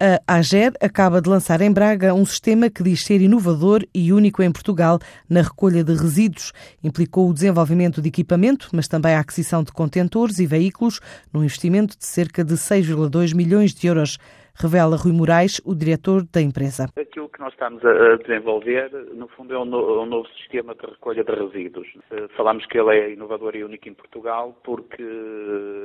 A AGER acaba de lançar em Braga um sistema que diz ser inovador e único em Portugal na recolha de resíduos. Implicou o desenvolvimento de equipamento, mas também a aquisição de contentores e veículos, num investimento de cerca de 6,2 milhões de euros revela Rui Moraes, o diretor da empresa. Aquilo que nós estamos a desenvolver, no fundo, é um, novo sistema de recolha de resíduos. Eh, falamos que ele é inovador e único em Portugal porque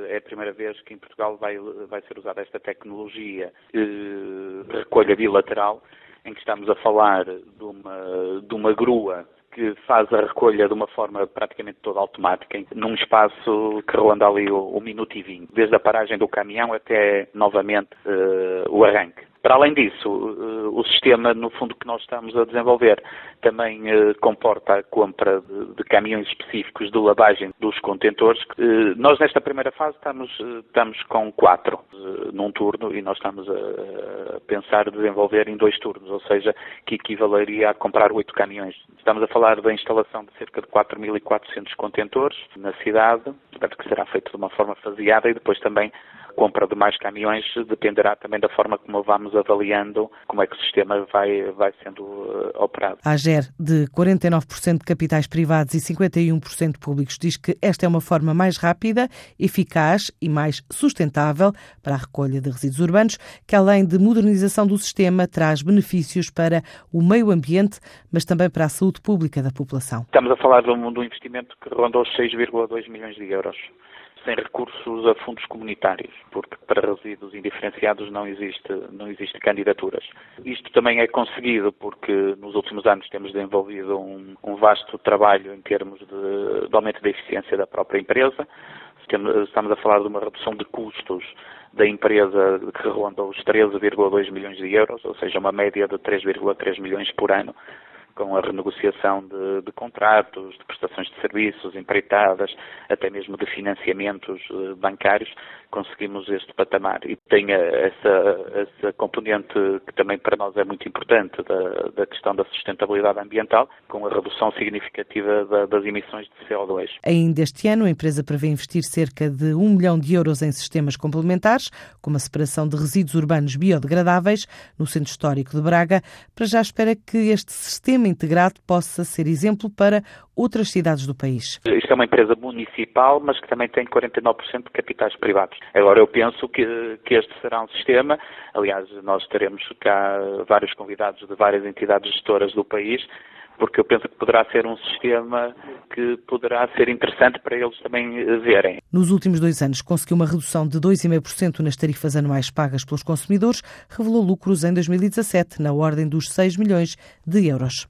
é a primeira vez que em Portugal vai, vai ser usada esta tecnologia de recolha bilateral, em que estamos a falar de uma, de uma grua que faz a recolha de uma forma praticamente toda automática, num espaço que ronda ali o minuto e vinte, desde a paragem do caminhão até novamente uh, o arranque. Para além disso, o sistema, no fundo, que nós estamos a desenvolver também eh, comporta a compra de, caminhões específicos de lavagem dos contentores. Eh, nós, nesta primeira fase, estamos, eh, estamos com quatro num turno e nós estamos a pensar desenvolver em dois turnos, ou seja, que equivaleria a comprar oito caminhões. Estamos a falar da instalação de cerca de 4.400 contentores na cidade, portanto, que será feito de uma forma faseada e depois também compra de mais caminhões dependerá também da forma como vamos avaliando como é que o sistema vai, vai sendo uh, operado. A AGER, de 49% de capitais privados e 51% públicos, diz que esta é uma forma mais rápida, eficaz e mais sustentável para a recolha de resíduos urbanos, que além de modernização do sistema, traz benefícios para o meio ambiente, mas também para a saúde pública da população. Estamos a falar de um, de um investimento que rondou os 6,2 milhões de euros sem recursos a fundos comunitários, porque para resíduos indiferenciados não existe, não existe candidaturas. Isto também é conseguido porque nos últimos anos temos desenvolvido um, um vasto trabalho em termos de, de aumento da eficiência da própria empresa. Estamos a falar de uma redução de custos da empresa que ronda os 13,2 milhões de euros, ou seja, uma média de 3,3 milhões por ano com a renegociação de, de, contratos, de prestações de serviços, empreitadas, até mesmo de financiamentos uh, bancários, conseguimos este patamar. E tem essa, essa componente que também para nós é muito importante da, da questão da sustentabilidade ambiental, com a redução significativa da, das emissões de CO2. Ainda este ano, a empresa prevê investir cerca de 1 milhão de euros em sistemas complementares, como a separação de resíduos urbanos biodegradáveis no Centro Histórico de Braga. Para já espera que este sistema sistema integrado possa ser exemplo para outras cidades do país. Isto é uma empresa municipal, mas que também tem 49% de capitais privados. Agora, eu penso que, que este será um sistema, aliás, nós teremos cá vários convidados de várias entidades gestoras do país, porque eu penso que poderá ser um sistema que poderá ser interessante para eles também verem. Nos últimos dois anos conseguiu uma redução de 2,5% nas tarifas anuais pagas pelos consumidores, revelou lucros em 2017 na ordem dos 6 milhões de euros.